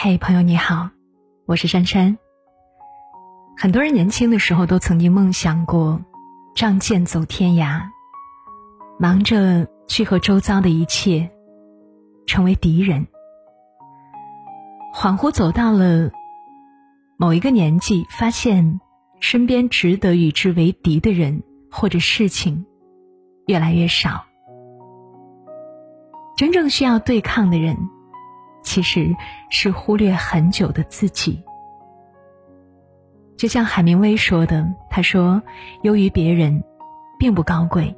嘿，朋友你好，我是珊珊。很多人年轻的时候都曾经梦想过仗剑走天涯，忙着去和周遭的一切成为敌人。恍惚走到了某一个年纪，发现身边值得与之为敌的人或者事情越来越少，真正需要对抗的人。其实是忽略很久的自己。就像海明威说的：“他说，优于别人，并不高贵。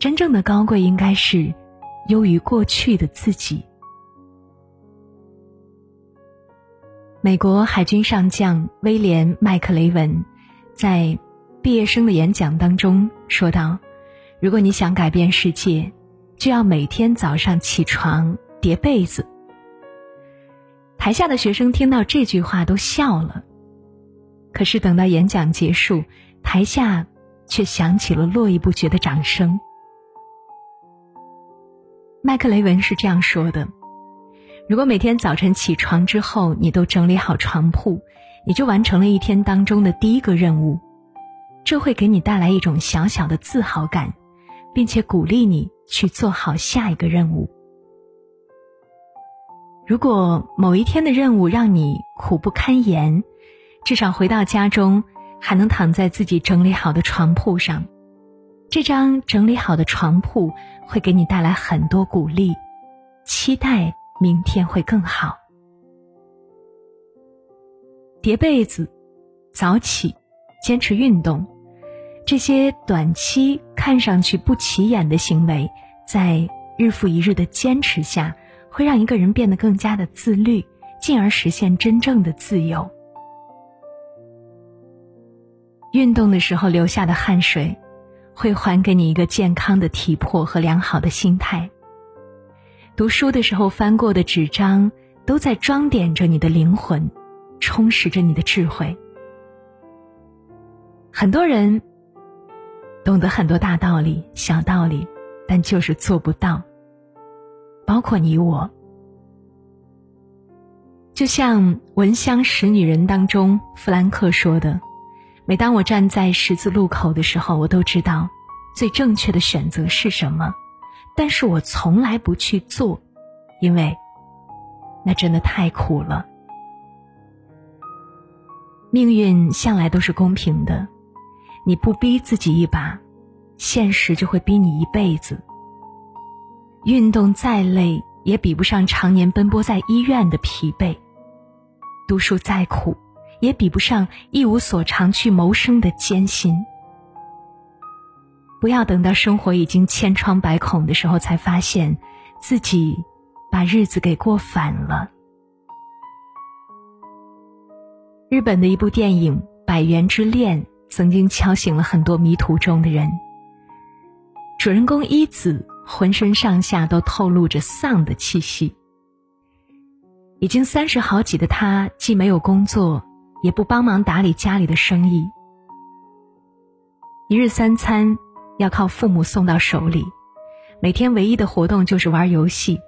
真正的高贵，应该是优于过去的自己。”美国海军上将威廉·麦克雷文在毕业生的演讲当中说道：“如果你想改变世界，就要每天早上起床叠被子。”台下的学生听到这句话都笑了，可是等到演讲结束，台下却响起了络绎不绝的掌声。麦克雷文是这样说的：“如果每天早晨起床之后，你都整理好床铺，你就完成了一天当中的第一个任务，这会给你带来一种小小的自豪感，并且鼓励你去做好下一个任务。”如果某一天的任务让你苦不堪言，至少回到家中还能躺在自己整理好的床铺上，这张整理好的床铺会给你带来很多鼓励，期待明天会更好。叠被子、早起、坚持运动，这些短期看上去不起眼的行为，在日复一日的坚持下。会让一个人变得更加的自律，进而实现真正的自由。运动的时候流下的汗水，会还给你一个健康的体魄和良好的心态。读书的时候翻过的纸张，都在装点着你的灵魂，充实着你的智慧。很多人懂得很多大道理、小道理，但就是做不到。包括你我，就像《闻香识女人》当中弗兰克说的：“每当我站在十字路口的时候，我都知道最正确的选择是什么，但是我从来不去做，因为那真的太苦了。命运向来都是公平的，你不逼自己一把，现实就会逼你一辈子。”运动再累，也比不上常年奔波在医院的疲惫；读书再苦，也比不上一无所长去谋生的艰辛。不要等到生活已经千疮百孔的时候，才发现自己把日子给过反了。日本的一部电影《百元之恋》曾经敲醒了很多迷途中的人。主人公一子。浑身上下都透露着丧的气息。已经三十好几的他，既没有工作，也不帮忙打理家里的生意。一日三餐要靠父母送到手里，每天唯一的活动就是玩游戏。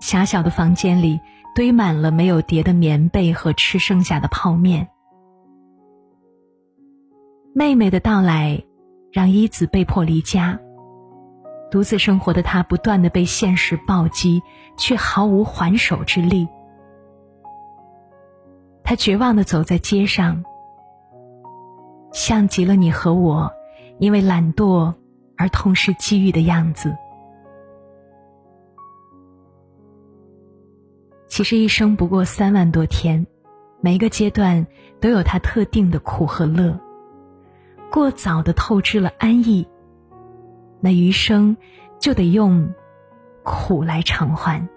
狭小的房间里堆满了没有叠的棉被和吃剩下的泡面。妹妹的到来，让一子被迫离家。独自生活的他，不断的被现实暴击，却毫无还手之力。他绝望的走在街上，像极了你和我，因为懒惰而痛失机遇的样子。其实一生不过三万多天，每一个阶段都有它特定的苦和乐。过早的透支了安逸。那余生就得用苦来偿还。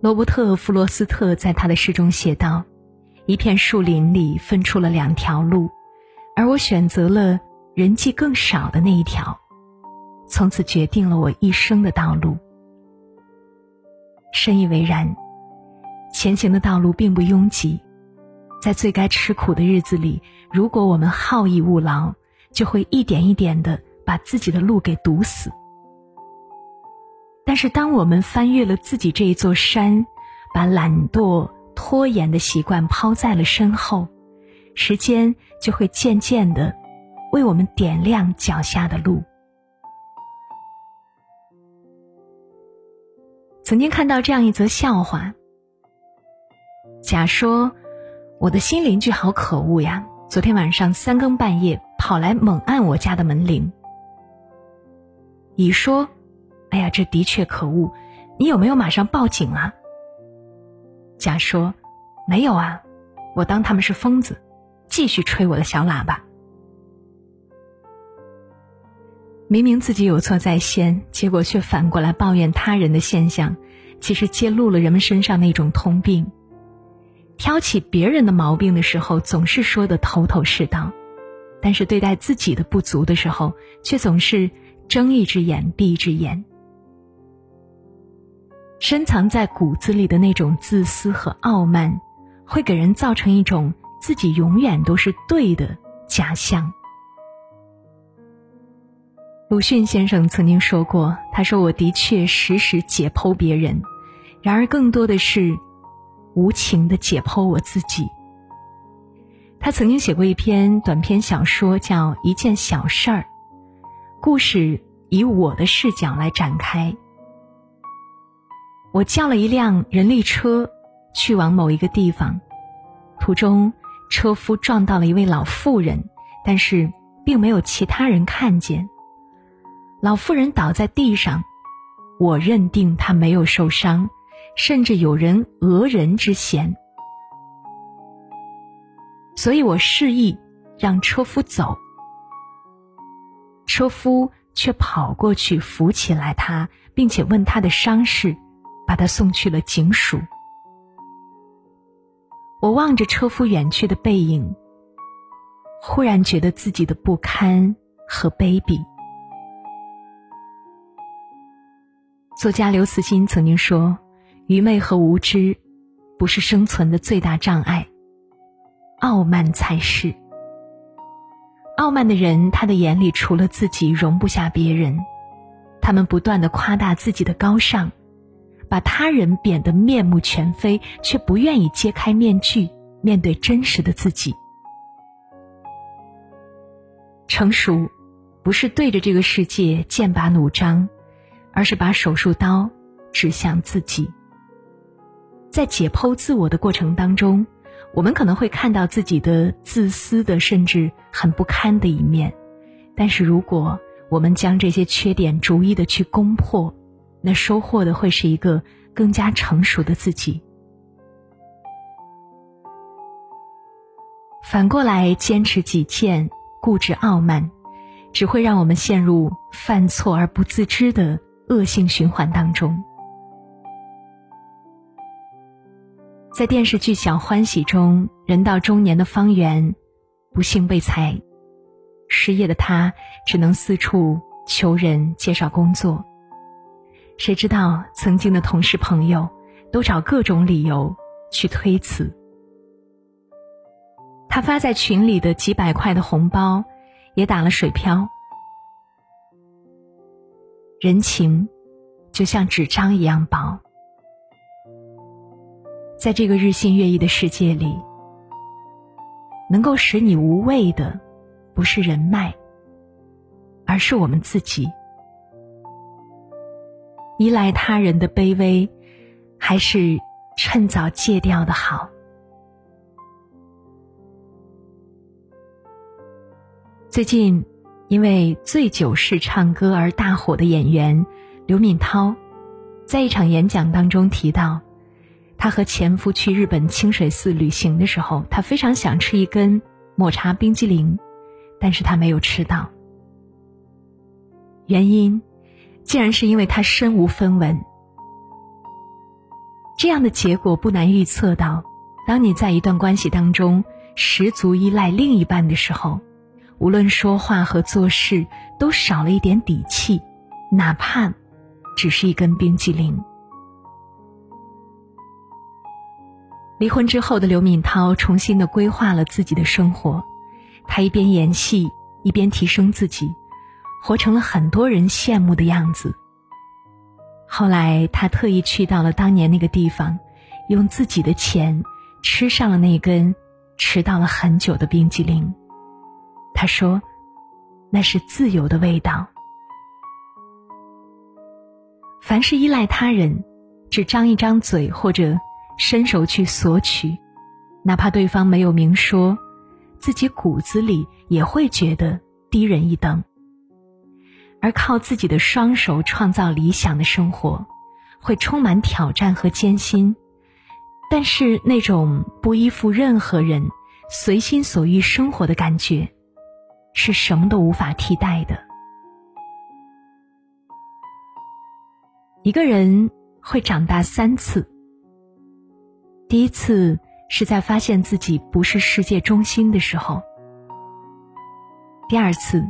罗伯特·弗罗斯特在他的诗中写道：“一片树林里分出了两条路，而我选择了人迹更少的那一条，从此决定了我一生的道路。”深以为然。前行的道路并不拥挤。在最该吃苦的日子里，如果我们好逸恶劳，就会一点一点的把自己的路给堵死。但是，当我们翻越了自己这一座山，把懒惰、拖延的习惯抛在了身后，时间就会渐渐的为我们点亮脚下的路。曾经看到这样一则笑话：甲说，我的新邻居好可恶呀，昨天晚上三更半夜跑来猛按我家的门铃。乙说。哎呀，这的确可恶！你有没有马上报警啊？甲说：“没有啊，我当他们是疯子，继续吹我的小喇叭。明明自己有错在先，结果却反过来抱怨他人的现象，其实揭露了人们身上那种通病：挑起别人的毛病的时候，总是说的头头是道；但是对待自己的不足的时候，却总是睁一只眼闭一只眼。”深藏在骨子里的那种自私和傲慢，会给人造成一种自己永远都是对的假象。鲁迅先生曾经说过：“他说我的确时时解剖别人，然而更多的是无情的解剖我自己。”他曾经写过一篇短篇小说，叫《一件小事儿》，故事以我的视角来展开。我叫了一辆人力车，去往某一个地方。途中，车夫撞到了一位老妇人，但是并没有其他人看见。老妇人倒在地上，我认定她没有受伤，甚至有人讹人之嫌。所以我示意让车夫走，车夫却跑过去扶起来他，并且问他的伤势。把他送去了警署。我望着车夫远去的背影，忽然觉得自己的不堪和卑鄙。作家刘慈欣曾经说：“愚昧和无知不是生存的最大障碍，傲慢才是。傲慢的人，他的眼里除了自己，容不下别人。他们不断的夸大自己的高尚。”把他人贬得面目全非，却不愿意揭开面具，面对真实的自己。成熟，不是对着这个世界剑拔弩张，而是把手术刀指向自己。在解剖自我的过程当中，我们可能会看到自己的自私的，甚至很不堪的一面。但是，如果我们将这些缺点逐一的去攻破，那收获的会是一个更加成熟的自己。反过来坚持己见、固执傲慢，只会让我们陷入犯错而不自知的恶性循环当中。在电视剧《小欢喜》中，人到中年的方圆不幸被裁，失业的他只能四处求人介绍工作。谁知道曾经的同事朋友都找各种理由去推辞，他发在群里的几百块的红包也打了水漂。人情就像纸张一样薄，在这个日新月异的世界里，能够使你无畏的不是人脉，而是我们自己。依赖他人的卑微，还是趁早戒掉的好。最近，因为醉酒式唱歌而大火的演员刘敏涛，在一场演讲当中提到，她和前夫去日本清水寺旅行的时候，她非常想吃一根抹茶冰激凌，但是他没有吃到，原因。竟然是因为他身无分文，这样的结果不难预测到。当你在一段关系当中十足依赖另一半的时候，无论说话和做事都少了一点底气，哪怕只是一根冰激凌。离婚之后的刘敏涛重新的规划了自己的生活，她一边演戏一边提升自己。活成了很多人羡慕的样子。后来他特意去到了当年那个地方，用自己的钱吃上了那根迟到了很久的冰激凌。他说：“那是自由的味道。”凡是依赖他人，只张一张嘴或者伸手去索取，哪怕对方没有明说，自己骨子里也会觉得低人一等。而靠自己的双手创造理想的生活，会充满挑战和艰辛，但是那种不依附任何人、随心所欲生活的感觉，是什么都无法替代的。一个人会长大三次。第一次是在发现自己不是世界中心的时候；第二次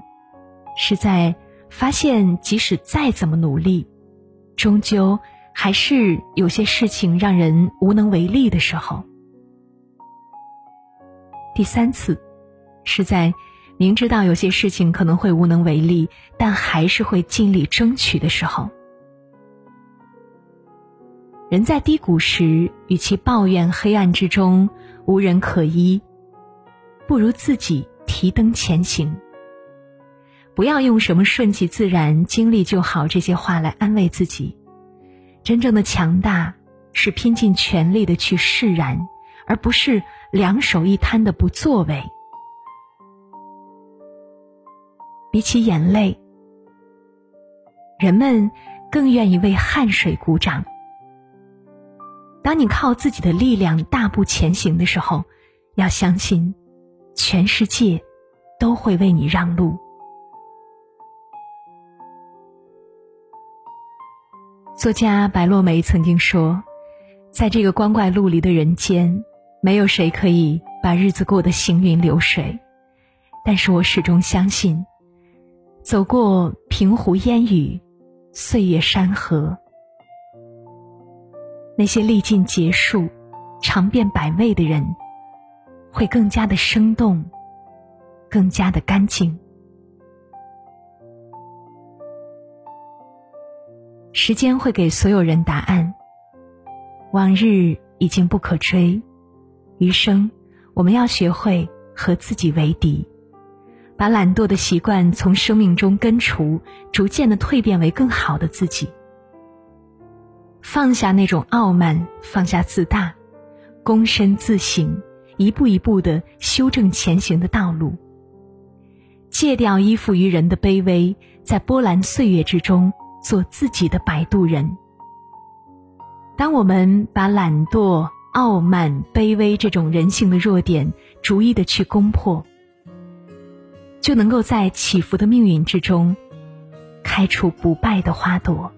是在发现即使再怎么努力，终究还是有些事情让人无能为力的时候；第三次是在明知道有些事情可能会无能为力，但还是会尽力争取的时候。人在低谷时，与其抱怨黑暗之中无人可依，不如自己提灯前行。不要用什么顺其自然、经历就好这些话来安慰自己。真正的强大是拼尽全力的去释然，而不是两手一摊的不作为。比起眼泪，人们更愿意为汗水鼓掌。当你靠自己的力量大步前行的时候，要相信，全世界都会为你让路。作家白落梅曾经说：“在这个光怪陆离的人间，没有谁可以把日子过得行云流水。但是我始终相信，走过平湖烟雨，岁月山河。”那些历尽劫数、尝遍百味的人，会更加的生动，更加的干净。时间会给所有人答案。往日已经不可追，余生我们要学会和自己为敌，把懒惰的习惯从生命中根除，逐渐的蜕变为更好的自己。放下那种傲慢，放下自大，躬身自省，一步一步的修正前行的道路。戒掉依附于人的卑微，在波澜岁月之中做自己的摆渡人。当我们把懒惰、傲慢、卑微这种人性的弱点逐一的去攻破，就能够在起伏的命运之中，开出不败的花朵。